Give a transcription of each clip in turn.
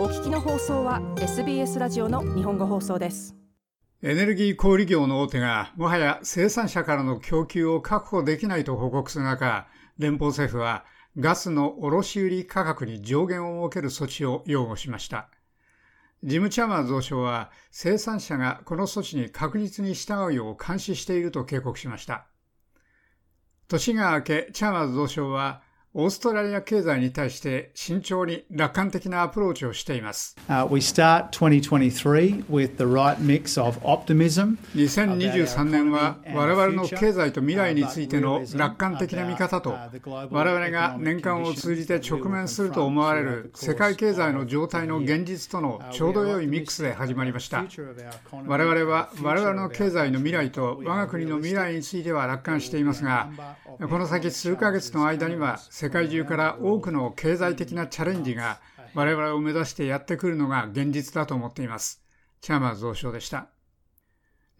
お聞きの放送は SBS ラジオの日本語放送です。エネルギー小売業の大手がもはや生産者からの供給を確保できないと報告する中連邦政府はガスの卸売価格に上限を設ける措置を擁護しました。ジム・チャーマー増相は生産者がこの措置に確実に従うよう監視していると警告しました。年が明けチャーマー増相はオーストラリア経済に対して慎重に楽観的なアプローチをしています。2023年は我々の経済と未来についての楽観的な見方と我々が年間を通じて直面すると思われる世界経済の状態の現実とのちょうど良いミックスで始まりました。我々は我々の経済の未来と我が国の未来については楽観していますが、この先数ヶ月の間には世界中から多くの経済的なチャレンジが我々を目指してやってくるのが現実だと思っています。チャーマー増相でした。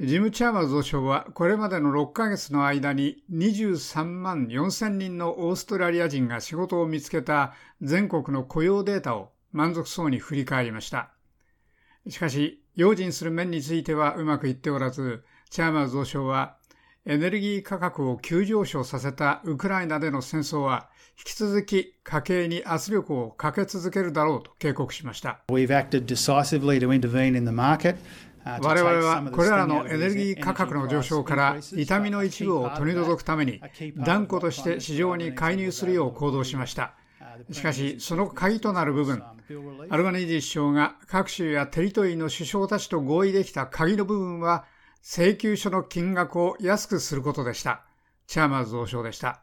ジム・チャーマー増相はこれまでの6ヶ月の間に23万4000人のオーストラリア人が仕事を見つけた全国の雇用データを満足そうに振り返りました。しかし、用心する面についてはうまくいっておらず、チャーマー増相はエネルギー価格を急上昇させたウクライナでの戦争は引き続き家計に圧力をかけ続けるだろうと警告しました。我々はこれらのエネルギー価格の上昇から痛みの一部を取り除くために断固として市場に介入するよう行動しました。しかし、その鍵となる部分、アルバニージ首相が各州やテリトリーの首相たちと合意できた鍵の部分は請求書の金額を安くすることでした。チャーマーズ増相でした。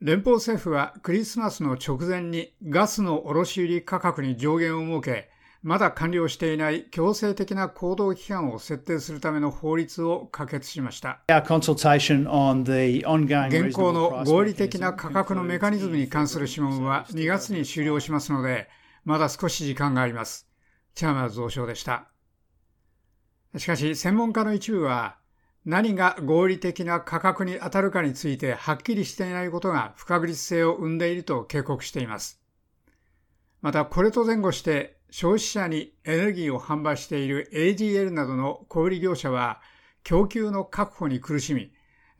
連邦政府はクリスマスの直前にガスの卸売価格に上限を設け、まだ完了していない強制的な行動期間を設定するための法律を可決しました。現行の合理的な価格のメカニズムに関する諮問は2月に終了しますので、まだ少し時間があります。チャーマーズ増相でした。しかし、専門家の一部は、何が合理的な価格に当たるかについてはっきりしていないことが不確実性を生んでいると警告しています。また、これと前後して消費者にエネルギーを販売している AGL などの小売業者は供給の確保に苦しみ、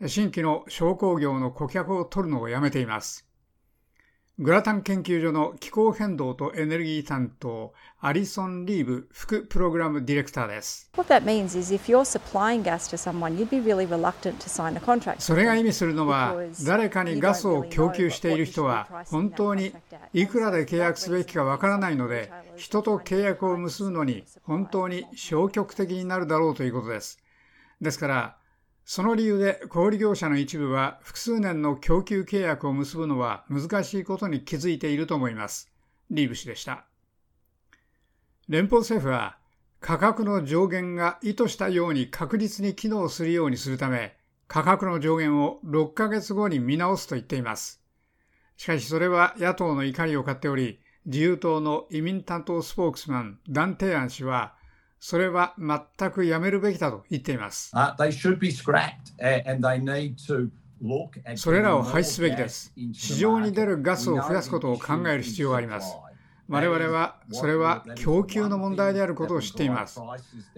新規の商工業の顧客を取るのをやめています。グラタン研究所の気候変動とエネルギー担当、アリソン・リーブ副プログラムディレクターです。それが意味するのは、誰かにガスを供給している人は、本当にいくらで契約すべきかわからないので、人と契約を結ぶのに本当に消極的になるだろうということです。ですから、その理由で小売業者の一部は複数年の供給契約を結ぶのは難しいことに気づいていると思います。リーブ氏でした。連邦政府は価格の上限が意図したように確実に機能するようにするため、価格の上限を6ヶ月後に見直すと言っています。しかしそれは野党の怒りを買っており、自由党の移民担当スポークスマン、ダン・テアン氏は、それは全くやめるべきだと言っています。それらを廃止すべきです。市場に出るガスを増やすことを考える必要があります。我々はそれは供給の問題であることを知っています。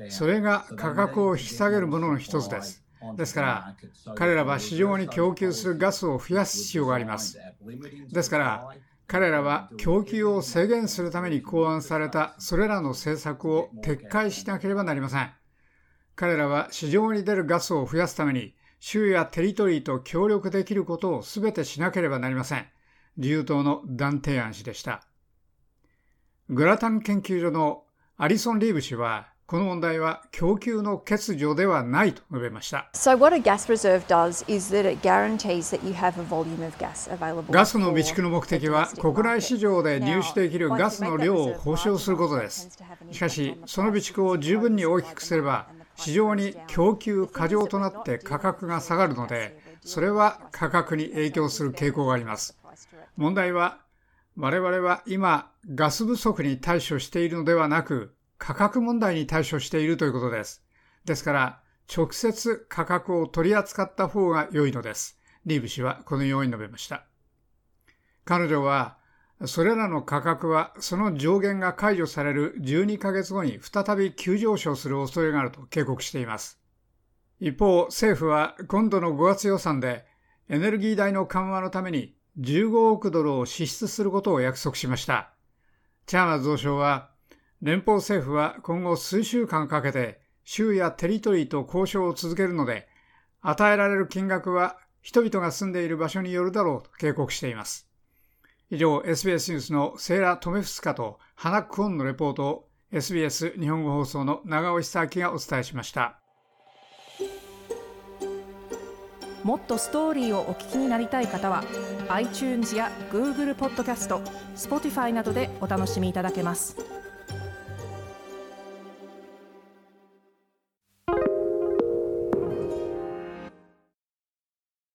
それが価格を引き下げるものの一つです。ですから、彼らは市場に供給するガスを増やす必要があります。ですから、彼らは供給を制限するために考案されたそれらの政策を撤回しなければなりません。彼らは市場に出るガスを増やすために州やテリトリーと協力できることを全てしなければなりません。自由党のダン・テイアン氏でした。グラタン研究所のアリソン・リーブ氏はこの問題は供給の欠如ではないと述べました。ガスの備蓄の目的は国内市場で入手できるガスの量を保証することです。しかし、その備蓄を十分に大きくすれば、市場に供給過剰となって価格が下がるので、それは価格に影響する傾向があります。問題は、我々は今、ガス不足に対処しているのではなく、価格問題に対処しているということです。ですから、直接価格を取り扱った方が良いのです。リーブ氏はこのように述べました。彼女は、それらの価格はその上限が解除される12ヶ月後に再び急上昇する恐れがあると警告しています。一方、政府は今度の5月予算でエネルギー代の緩和のために15億ドルを支出することを約束しました。チャーマー増相は、連邦政府は今後数週間かけて州やテリトリーと交渉を続けるので、与えられる金額は人々が住んでいる場所によるだろうと警告しています。以上、SBS ニュースのセーラ・トメフスカとハナクオンのレポートを SBS 日本語放送の長尾久明がお伝えしました。もっとストーリーをお聞きになりたい方は iTunes や Google ポッドキャスト Spotify などでお楽しみいただけます。